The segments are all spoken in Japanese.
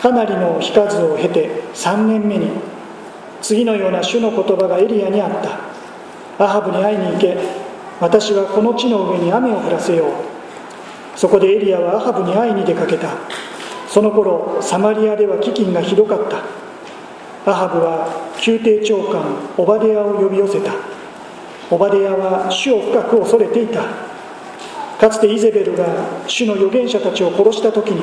かなりの日数を経て3年目に次のような主の言葉がエリアにあった。アハブに会いに行け私はこの地の上に雨を降らせよう。そこでエリアはアハブに会いに出かけた。その頃サマリアでは飢饉がひどかった。アハブは宮廷長官オバデヤを呼び寄せた。オバデヤは主を深く恐れていた。かつてイゼベルが主の預言者たちを殺した時に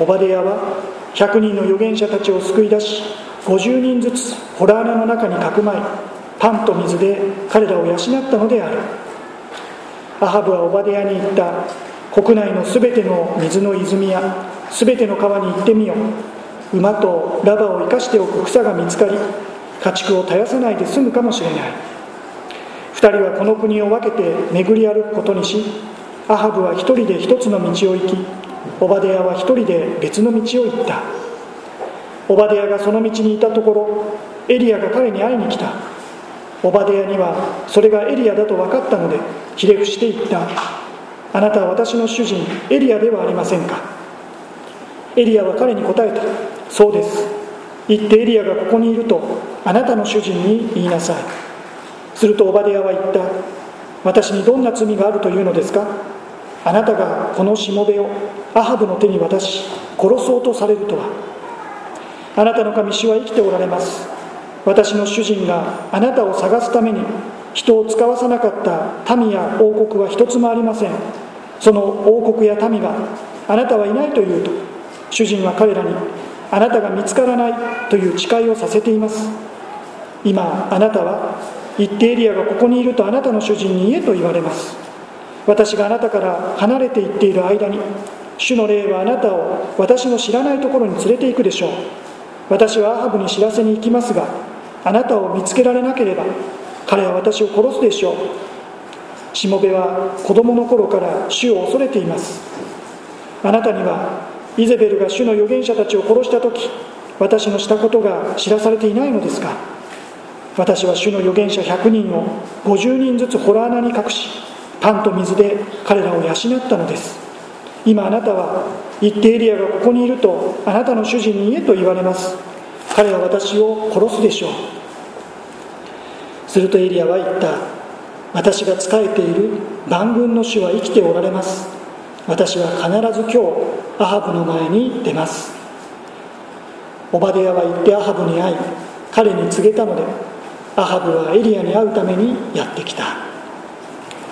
オバデヤは100人の預言者たちを救い出し50人ずつホラー穴の中にかくまいパンと水で彼らを養ったのである。アハブはオバデヤに言った。国内のすべての水の泉やすべての川に行ってみよう。馬とラバを生かしておく草が見つかり家畜を絶やさないで済むかもしれない。2人はこの国を分けて巡り歩くことにしアハブは一人で一つの道を行きオバデヤは一人で別の道を行った。オバデヤがその道にいたところエリアが彼に会いに来た。オバデヤにはそれがエリアだと分かったのでひれ伏して言った。あなたは私の主人エリアではありませんか。エリアは彼に答えた。そうです。言ってエリアがここにいるとあなたの主人に言いなさい。するとオバデヤは言った。私にどんな罪があるというのですか。あなたがこのしもべを。アハブの手に渡し殺そうとされるとは。あなたの神主は生きておられます。私の主人があなたを探すために人を使わさなかった民や王国は一つもありません。その王国や民があなたはいないというと主人は彼らにあなたが見つからないという誓いをさせています。今あなたは一定エリアがここにいるとあなたの主人に言えと言われます。私があなたから離れていっている間に主の霊はあなたを私の知らないところに連れて行くでしょう。私はアハブに知らせに行きますがあなたを見つけられなければ彼は私を殺すでしょう。しもべは子供の頃から主を恐れています。あなたにはイゼベルが主の預言者たちを殺した時私のしたことが知らされていないのですか。私は主の預言者100人を50人ずつ洞穴に隠しパンと水で彼らを養ったのです。今あなたは一定エリアがここにいるとあなたの主人に言えと言われます。彼は私を殺すでしょう。するとエリアは言った。私が仕えている万軍の主は生きておられます。私は必ず今日アハブの前に出ます。オバデヤは言ってアハブに会い彼に告げたのでアハブはエリアに会うためにやってきた。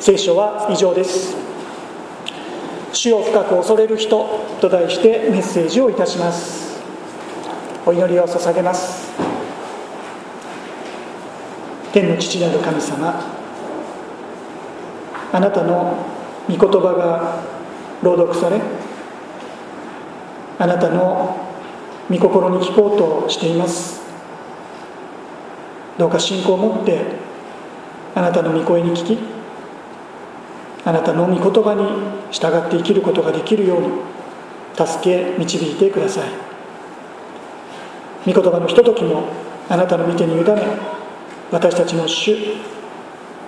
聖書は以上です。主を深く恐れる人と題してメッセージをいたします。お祈りを捧げます。天の父なる神様あなたの御言葉が朗読されあなたの御心に聞こうとしています。どうか信仰を持ってあなたの御声に聞きあなたの御言葉に従って生きることができるように助け導いてください。御言葉のひとときもあなたの御手に委ね私たちの主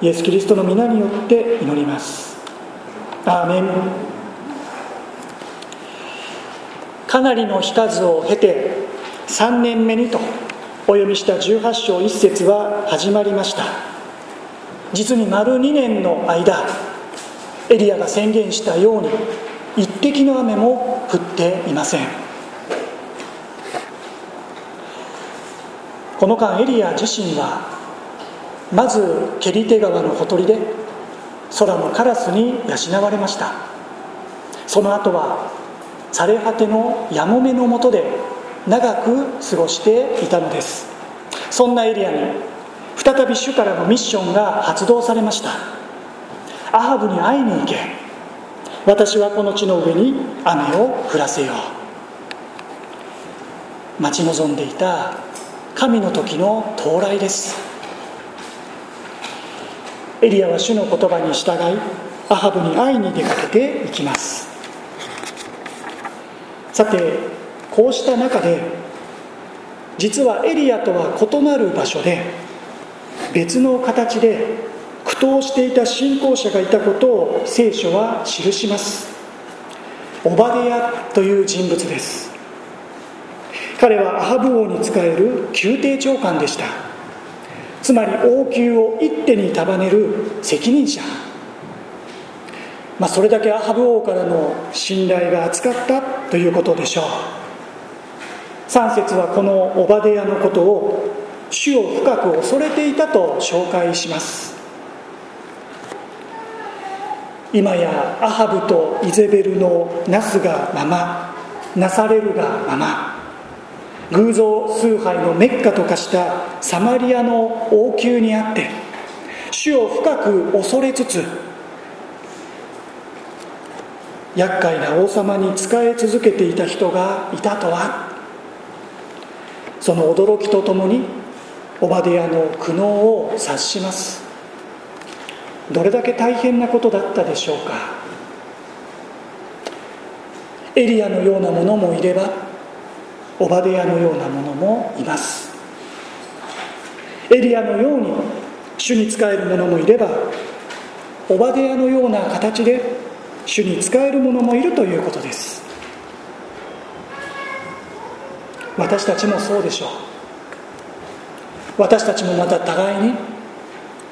イエス・キリストの皆によって祈ります。アーメン。かなりの日数を経て3年目にとお読みした18章1節は始まりました。実に丸2年の間エリアが宣言したように一滴の雨も降っていません。この間エリア自身はまずケリテ川のほとりで空のカラスに養われました。その後は枯れ果てのやもめのもとで長く過ごしていたのです。そんなエリアに再び主からのミッションが発動されました。アハブに会いに行け。私はこの地の上に雨を降らせよう。待ち望んでいた神の時の到来です。エリアは主の言葉に従いアハブに会いに出かけていきます。さてこうした中で実はエリアとは異なる場所で別の形で苦闘していた信仰者がいたことを聖書は記します。オバデヤという人物です。彼はアハブ王に仕える宮廷長官でした。つまり王宮を一手に束ねる責任者。まあ、それだけアハブ王からの信頼が厚かったということでしょう。3節はこのオバデヤのことを主を深く恐れていたと紹介します。今やアハブとイゼベルのなすがままなされるがまま。偶像崇拝のメッカと化したサマリアの王宮にあって主を深く恐れつつ厄介な王様に仕え続けていた人がいたとは。その驚きとともにオバデヤの苦悩を察します。どれだけ大変なことだったでしょうか。エリアのようなものもいればオバデヤのようなものもいます。エリアのように主に仕える者もいればオバデヤのような形で主に仕える者もいるということです。私たちもそうでしょう。私たちもまた互いに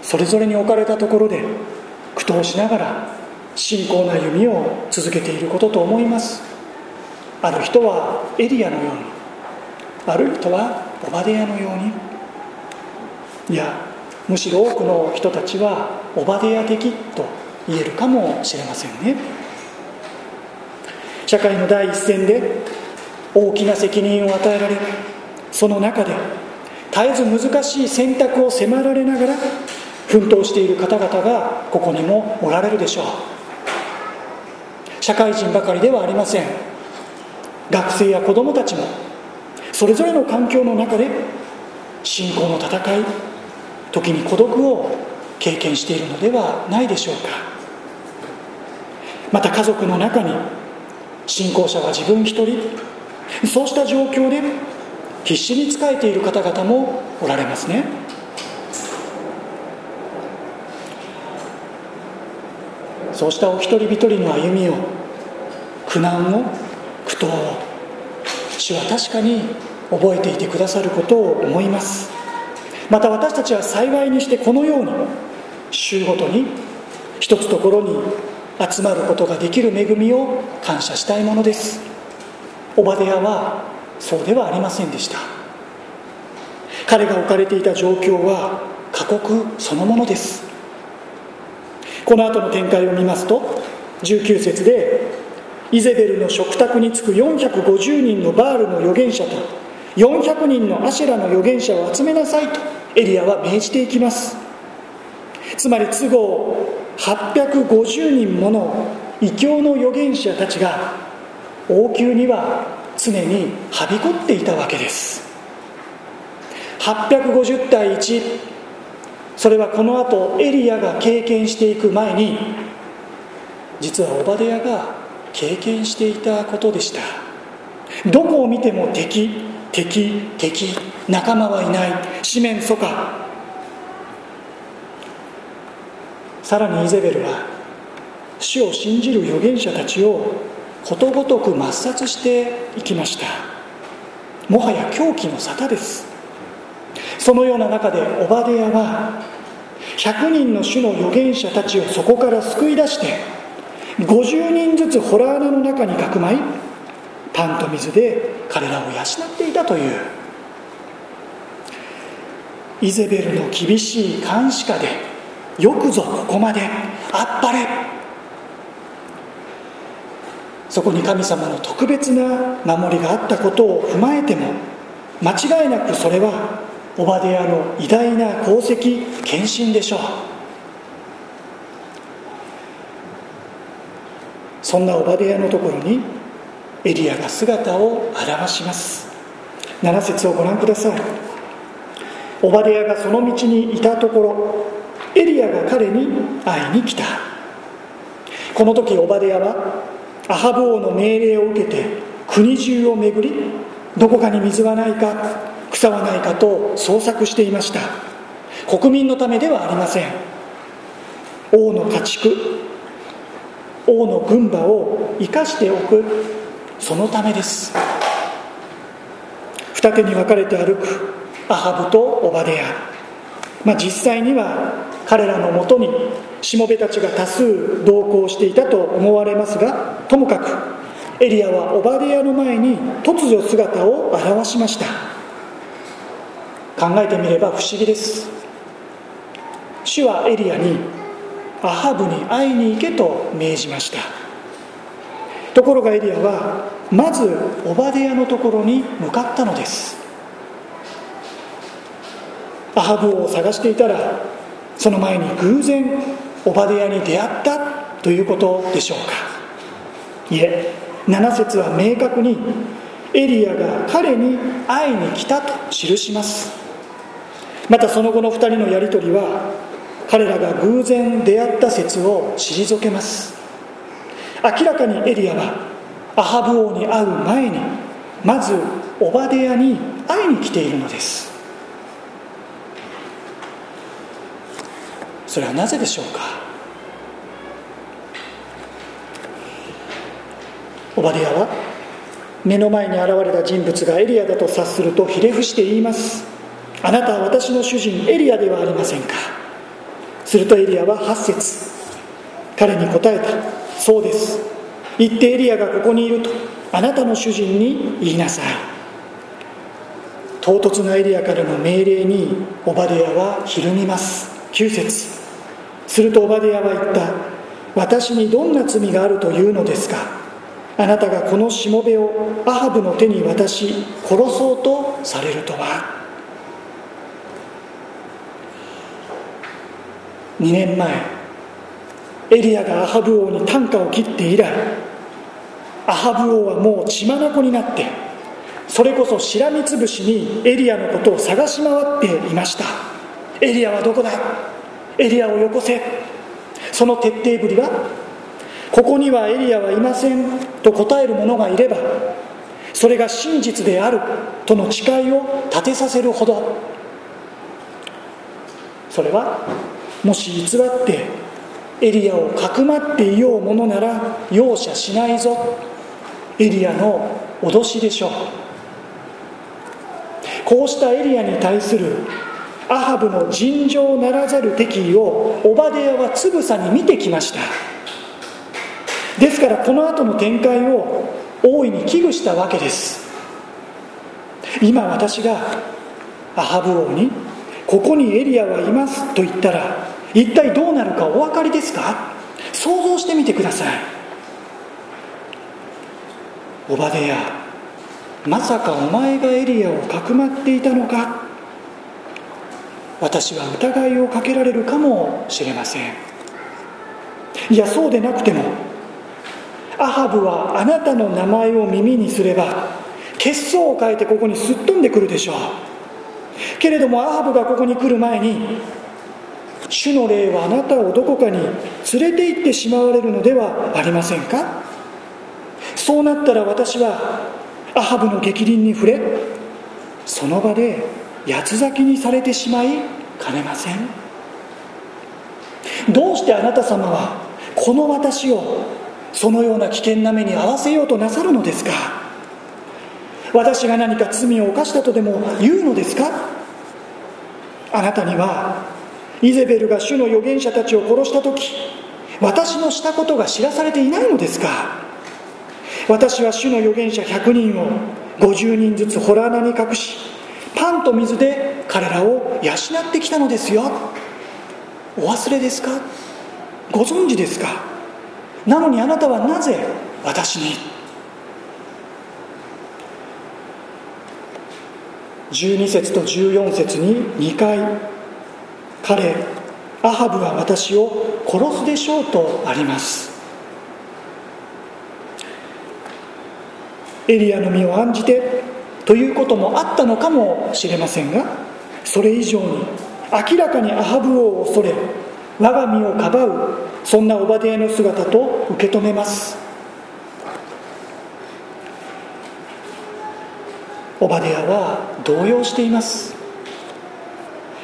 それぞれに置かれたところで苦闘しながら信仰な歩みを続けていることと思います。ある人はエリアのようにある人はオバデヤのように。いやむしろ多くの人たちはオバデヤ的と言えるかもしれませんね。社会の第一線で大きな責任を与えられその中で絶えず難しい選択を迫られながら奮闘している方々がここにもおられるでしょう。社会人ばかりではありません。学生や子どもたちもそれぞれの環境の中で信仰の戦い時に孤独を経験しているのではないでしょうか。また家族の中に信仰者は自分一人そうした状況で必死に仕えている方々もおられますね。そうしたお一人一人の歩みを苦難を苦闘を主は確かに覚えていてくださることを思います。また私たちは幸いにしてこのように週ごとに一つところに集まることができる恵みを感謝したいものです。オバデヤはそうではありませんでした。彼が置かれていた状況は過酷そのものです。この後の展開を見ますと19節でイゼベルの食卓に着く450人のバールの預言者と400人のアシェラの預言者を集めなさいとエリアは命じていきます。つまり都合850人もの異教の預言者たちが王宮には常にはびこっていたわけです。850対1それはこの後エリアが経験していく前に実はオバデヤが経験していたことでした。どこを見ても敵敵敵仲間はいない。四面楚歌。さらにイゼベルは主を信じる預言者たちをことごとく抹殺していきました。もはや狂気の沙汰です。そのような中でオバデヤは100人の主の預言者たちをそこから救い出して50人ずつホラー穴の中にかくまいパンと水で彼らを養っていたという。イゼベルの厳しい監視下でよくぞここまであっぱれ。そこに神様の特別な守りがあったことを踏まえても間違いなくそれはオバデヤの偉大な功績献身でしょう。そんなオバデヤのところにエリアが姿を現します。7節をご覧ください。オバデヤがその道にいたところエリアが彼に会いに来た。この時オバデヤはアハブ王の命令を受けて国中を巡りどこかに水はないか草はないかと捜索していました。国民のためではありません。王の家畜王の軍馬を生かしておくそのためです。二手に分かれて歩くアハブとオバデヤ、まあ、実際には彼らのもとにしもべたちが多数同行していたと思われますがともかくエリアはオバデヤの前に突如姿を現しました。考えてみれば不思議です。主はエリアにアハブに会いに行けと命じました。ところがエリアはまずオバデヤのところに向かったのです。アハブを探していたらその前に偶然オバデヤに出会ったということでしょうか。いえ7節は明確にエリアが彼に会いに来たと記します。またその後の2人のやり取りは彼らが偶然出会った説を退けます。明らかにエリアはアハブ王に会う前にまずオバデヤに会いに来ているのです。それはなぜでしょうか？オバデヤは目の前に現れた人物がエリアだと察するとひれ伏して言います。あなたは私の主人エリアではありませんか？するとエリアは8節。彼に答えた。そうです。言ってエリアがここにいると。あなたの主人に言いなさい。唐突なエリアからの命令にオバデヤはひるみます。9節。するとオバデヤは言った。私にどんな罪があるというのですか？あなたがこのしもべをアハブの手に渡し殺そうとされるとは。2年前エリアがアハブ王に短歌を切って以来アハブ王はもう血眼になってそれこそしらみつぶしにエリアのことを探し回っていました。エリアはどこだエリアをよこせ。その徹底ぶりはここにはエリアはいませんと答える者がいればそれが真実であるとの誓いを立てさせるほど。それはもし偽ってエリアをかくまっていようものなら容赦しないぞ。エリアの脅しでしょう。こうしたエリアに対するアハブの尋常ならざる敵意をオバデヤはつぶさに見てきました。ですからこの後の展開を大いに危惧したわけです。今私がアハブ王に「ここにエリアはいます」と言ったら一体どうなるかお分かりですか？想像してみてください。オバデヤまさかお前がエリアをかくまっていたのか？私は疑いをかけられるかもしれません。いやそうでなくてもアハブはあなたの名前を耳にすれば血相を変えてここにすっ飛んでくるでしょう。けれどもアハブがここに来る前に主の霊はあなたをどこかに連れて行ってしまわれるのではありませんか？そうなったら私はアハブの逆鱗に触れその場で八つ咲きにされてしまいかねません。どうしてあなた様はこの私をそのような危険な目に遭わせようとなさるのですか？私が何か罪を犯したとでも言うのですか？あなたにはイゼベルが主の預言者たちを殺した時私のしたことが知らされていないのですか？私は主の預言者100人を50人ずつ洞穴に隠しパンと水で彼らを養ってきたのですよ。お忘れですか？ご存知ですか？なのにあなたはなぜ私に？12節と14節に2回彼アハブは私を殺すでしょうとあります。エリアの身を案じてということもあったのかもしれませんがそれ以上に明らかにアハブを恐れ我が身をかばうそんなオバデヤの姿と受け止めます。オバデヤは動揺しています。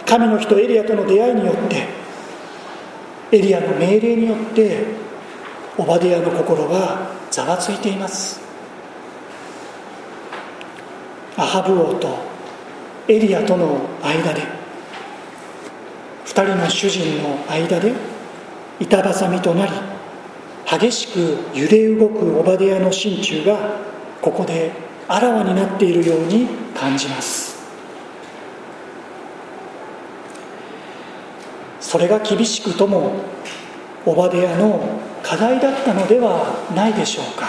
神の人エリアとの出会いによってエリアの命令によってオバデヤの心はざわついています。アハブ王とエリアとの間で2人の主人の間で板挟みとなり激しく揺れ動くオバデヤの心中がここであらわになっているように感じます。それが厳しくともオバデヤの課題だったのではないでしょうか。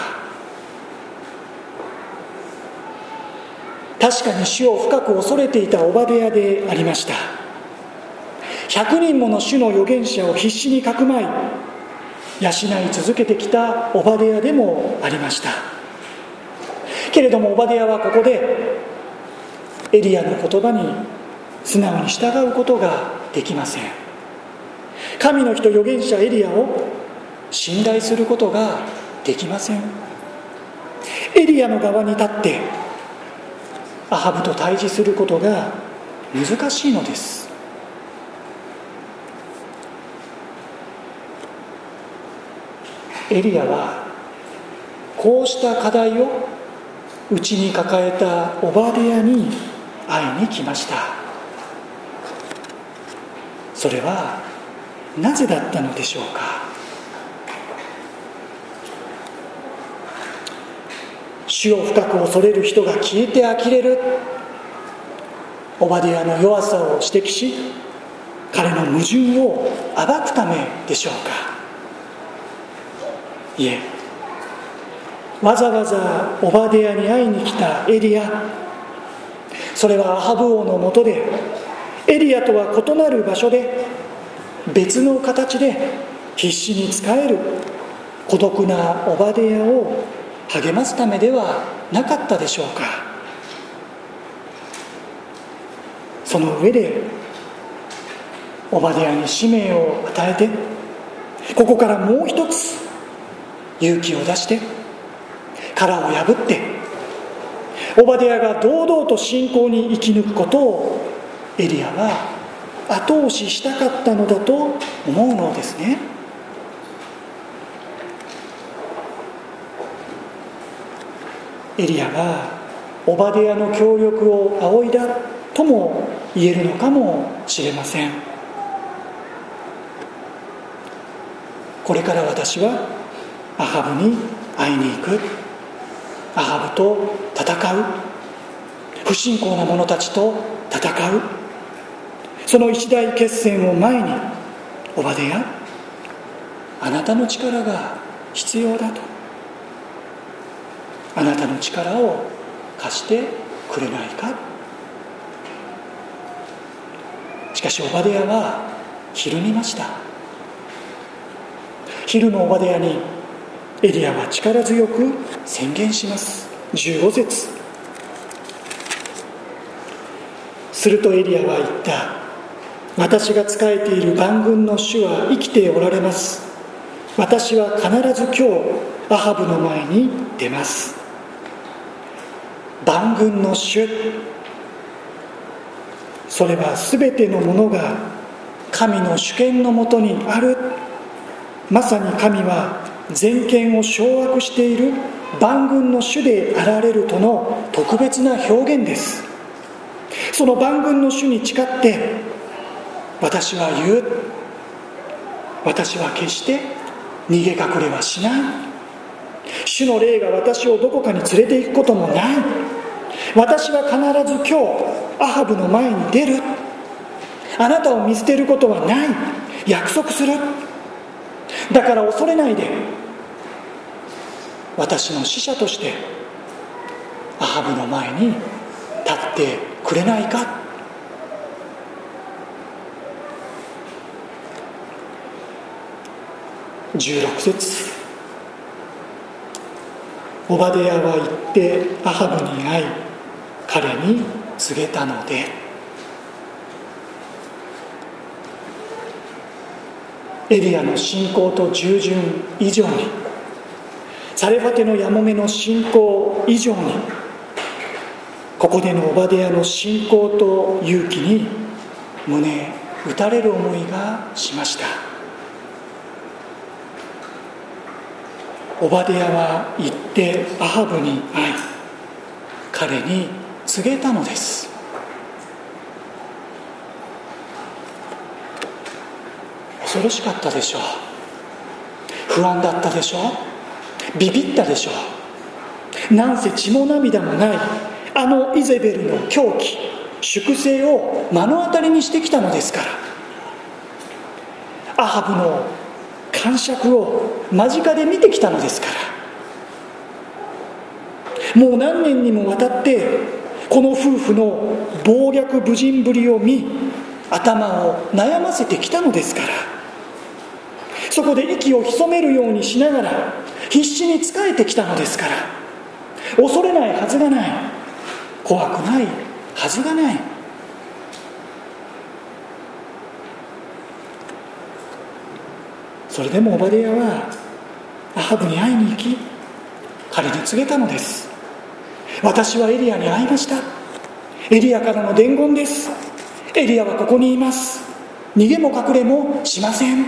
確かに主を深く恐れていたオバデヤでありました。100人もの主の預言者を必死にかくまい養い続けてきたオバデヤでもありました。けれどもオバデヤはここでエリアの言葉に素直に従うことができません。神の人預言者エリアを信頼することができません。エリアの側に立ってアハブと対峙することが難しいのです。エリアはこうした課題を内に抱えたオバデヤに会いに来ました。それはなぜだったのでしょうか？主を深く恐れる人が消えて呆れる。オバデヤの弱さを指摘し彼の矛盾を暴くためでしょうか？いえ。わざわざオバデヤに会いに来たエリア。それはアハブ王のもとでエリアとは異なる場所で別の形で必死に仕える孤独なオバデヤを励ますためではなかったでしょうか。その上でオバデヤに使命を与えてここからもう一つ勇気を出して殻を破ってオバデヤが堂々と信仰に生き抜くことをエリアは後押ししたかったのだと思うのですね。エリアがオバデヤの協力を仰いだとも言えるのかもしれません。これから私はアハブに会いに行く。アハブと戦う。不信仰な者たちと戦う。その一大決戦を前にオバデヤあなたの力が必要だと。あなたの力を貸してくれないか。しかしオバデヤはひるみました。昼のオバデヤにエリアは力強く宣言します。15節。するとエリアは言った。私が仕えている万軍の主は生きておられます。私は必ず今日アハブの前に出ます。万軍の主。それは全てのものが神の主権のもとにある。まさに神は全権を掌握している万軍の主であられるとの特別な表現です。その万軍の主に誓って私は言う。私は決して逃げ隠れはしない。主の霊が私をどこかに連れて行くこともない。私は必ず今日アハブの前に出る。あなたを見捨てることはない。約束する。だから恐れないで。私の使者としてアハブの前に立ってくれないか。16節。オバデヤは行ってアハブに会い彼に告げたので。エリアの信仰と従順以上にサレファテのやもめの信仰以上にここでのオバデヤの信仰と勇気に胸打たれる思いがしました。オバデヤは行ってアハブに会い彼に告げたのです。恐ろしかったでしょう。不安だったでしょう。ビビったでしょう。なんせ血も涙もないあのイゼベルの狂気粛清を目の当たりにしてきたのですから。アハブの感触を間近で見てきたのですから。もう何年にもわたってこの夫婦の暴虐無人ぶりを見頭を悩ませてきたのですから。そこで息を潜めるようにしながら必死に仕えてきたのですから。恐れないはずがない。怖くないはずがない。それでもオバデヤはアハブに会いに行き彼に告げたのです。私はエリアに会いました。エリアからの伝言です。エリアはここにいます。逃げも隠れもしません。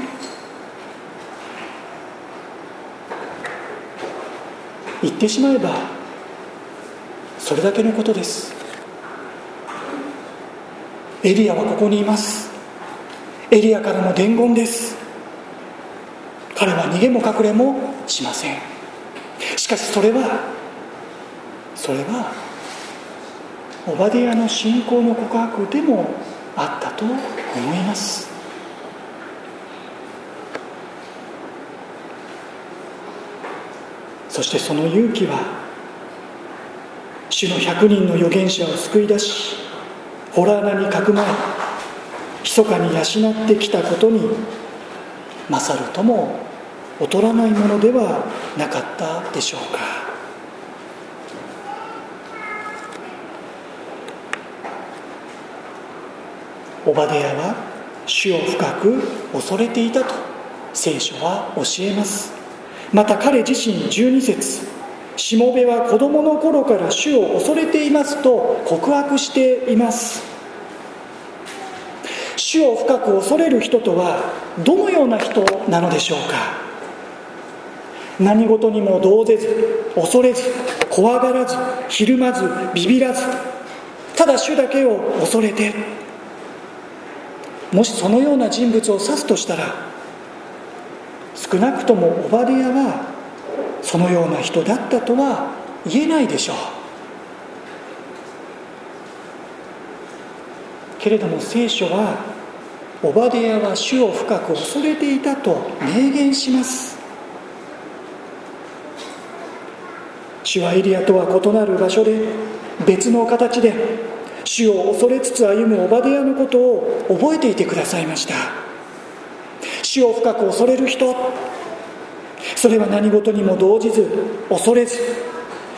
言ってしまえばそれだけのことです。エリアはここにいます。エリアからの伝言です。彼は逃げも隠れもしません。しかしそれはそれはオバディアの信仰の告白でもあったと思います。そしてその勇気は主の100人の預言者を救い出しホラー穴にかくまい密かに養ってきたことに勝るとも劣らないものではなかったでしょうか。オバデヤは主を深く恐れていたと聖書は教えます。また彼自身12節しもべは子供の頃から主を恐れていますと告白しています。主を深く恐れる人とはどのような人なのでしょうか。何事にも動ぜず恐れず怖がらずひるまずビビらずただ主だけを恐れてもしそのような人物を指すとしたら少なくともオバディアはそのような人だったとは言えないでしょう。けれども聖書はオバディアは主を深く恐れていたと明言します。主はエリアとは異なる場所で別の形で主を恐れつつ歩むオバディアのことを覚えていてくださいました。主を深く恐れる人それは何事にも動じず恐れず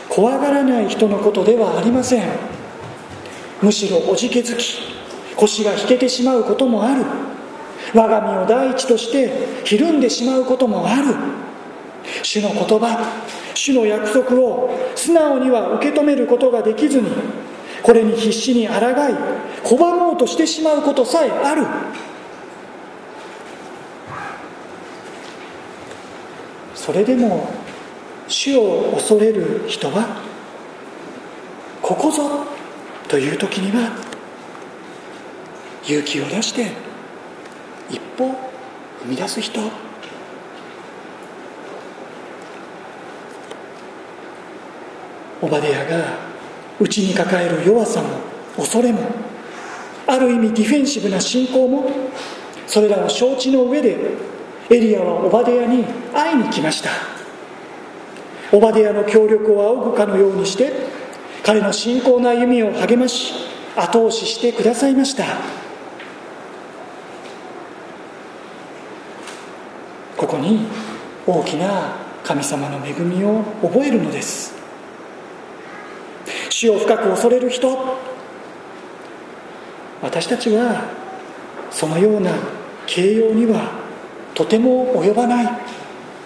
怖がらない人のことではありません。むしろおじけづき腰が引けてしまうこともある。我が身を第一としてひるんでしまうこともある。主の言葉主の約束を素直には受け止めることができずにこれに必死に抗い拒もうとしてしまうことさえある。それでも主を恐れる人はここぞという時には勇気を出して一歩踏み出す人。オバデヤが内に抱える弱さも恐れもある意味ディフェンシブな信仰もそれらを承知の上でエリアはオバデヤに会いに来ました。オバデヤの協力を仰ぐかのようにして彼の信仰の歩みを励まし後押ししてくださいました。ここに大きな神様の恵みを覚えるのです。死を深く恐れる人。私たちはそのような形容にはとても及ばない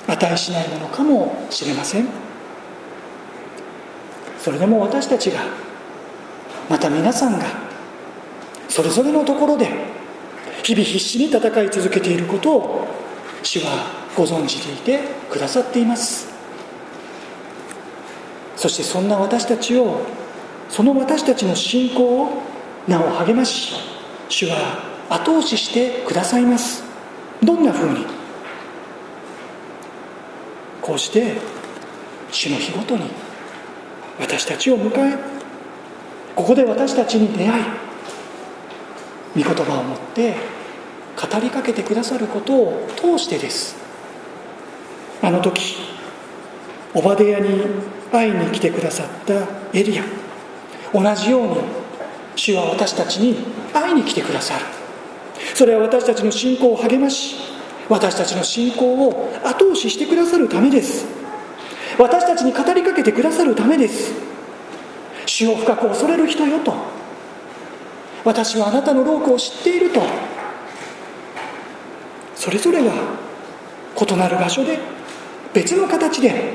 値しないものかもしれません。それでも私たちがまた皆さんがそれぞれのところで日々必死に戦い続けていることを主はご存知でいてくださっています。そしてそんな私たちをその私たちの信仰をなお励まし主は後押ししてくださいます。どんなふうに？こうして主の日ごとに私たちを迎えここで私たちに出会い御言葉を持って語りかけてくださることを通してです。あの時オバデヤに会いに来てくださったエリア。同じように主は私たちに会いに来てくださる。それは私たちの信仰を励まし私たちの信仰を後押ししてくださるためです。私たちに語りかけてくださるためです。主を深く恐れる人よと。私はあなたの労苦を知っていると。それぞれが異なる場所で別の形で。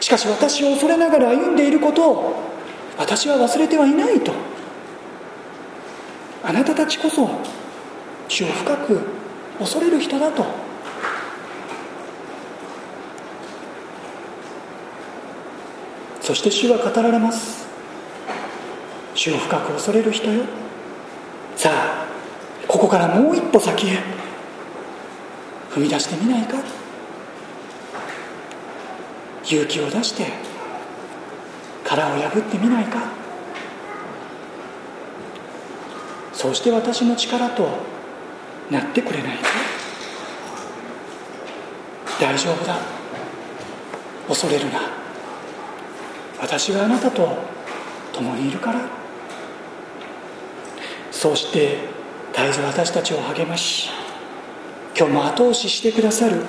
しかし私を恐れながら歩んでいることを私は忘れてはいないと。あなたたちこそ主を深く恐れる人だと。そして主は語られます。主を深く恐れる人よ。さあここからもう一歩先へ。踏み出してみないか。勇気を出して。殻を破ってみないか。そうして私の力となってくれないか大丈夫だ。恐れるな。私があなたと共にいるから。そうして絶えず私たちを励まし今日も後押ししてくださる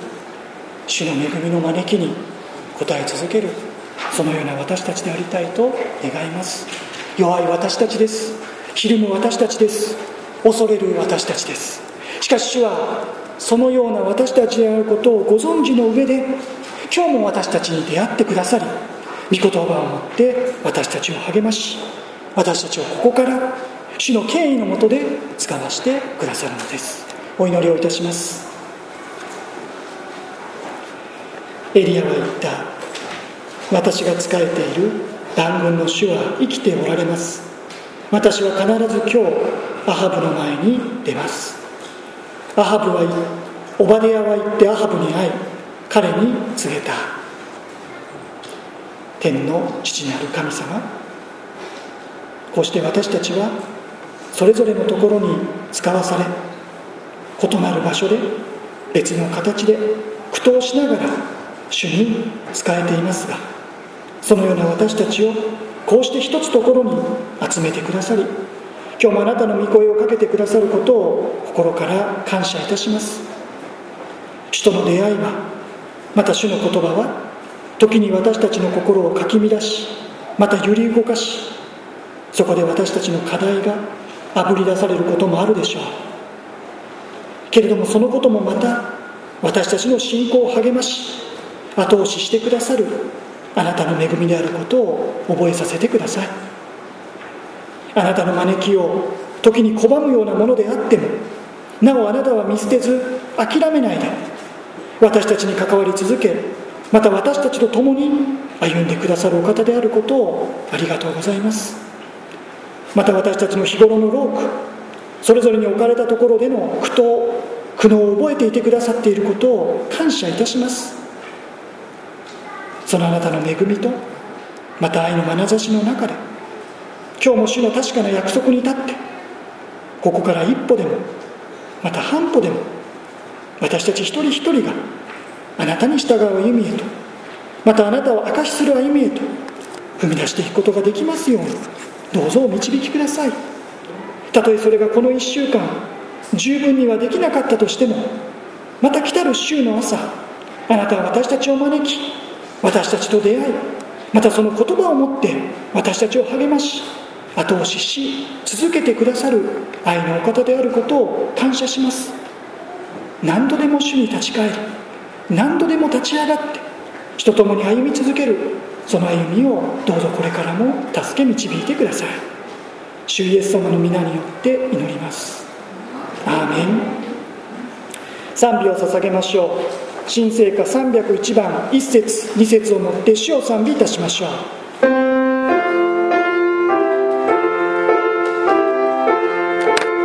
主の恵みの招きに応え続ける。そのような私たちでありたいと願います。弱い私たちです。ひるむ私たちです。恐れる私たちです。しかし主はそのような私たちであることをご存知の上で今日も私たちに出会ってくださり御言葉を持って私たちを励まし私たちをここから主の権威のもとで使わしてくださるのです。お祈りをいたします。エリアは言った私が仕えている万軍の主は生きておられます。私は必ず今日アハブの前に出ます。アハブはオバデヤは行ってアハブに会い彼に告げた。天の父なる神様こうして私たちはそれぞれのところに使わされ異なる場所で別の形で苦闘しながら主に仕えていますがそのような私たちをこうして一つところに集めてくださり今日もあなたの御声をかけてくださることを心から感謝いたします。主との出会いはまた主の言葉は時に私たちの心をかき乱しまた揺り動かしそこで私たちの課題があぶり出されることもあるでしょう。けれどもそのこともまた私たちの信仰を励まし後押ししてくださるあなたの恵みであることを覚えさせてください。あなたの招きを時に拒むようなものであってもなおあなたは見捨てず諦めないで私たちに関わり続けまた私たちと共に歩んでくださるお方であることをありがとうございます。また私たちの日頃の労苦それぞれに置かれたところでの苦闘苦悩を覚えていてくださっていることを感謝いたします。そのあなたの恵みとまた愛の眼差しの中で今日も主の確かな約束に立ってここから一歩でもまた半歩でも私たち一人一人があなたに従う歩みへとまたあなたを明かしする歩みへと踏み出していくことができますようにどうぞお導きください。たとえそれがこの1週間十分にはできなかったとしてもまた来たる週の朝あなたは私たちを招き私たちと出会いまたその言葉を持って私たちを励まし後押しし続けてくださる愛のお方であることを感謝します。何度でも主に立ち返り何度でも立ち上がって人ともに歩み続けるその歩みをどうぞこれからも助け導いてください。主イエス様の皆によって祈ります。アーメン。賛美を捧げましょう。新聖歌301番1節2節をもって主を賛美いたしましょう。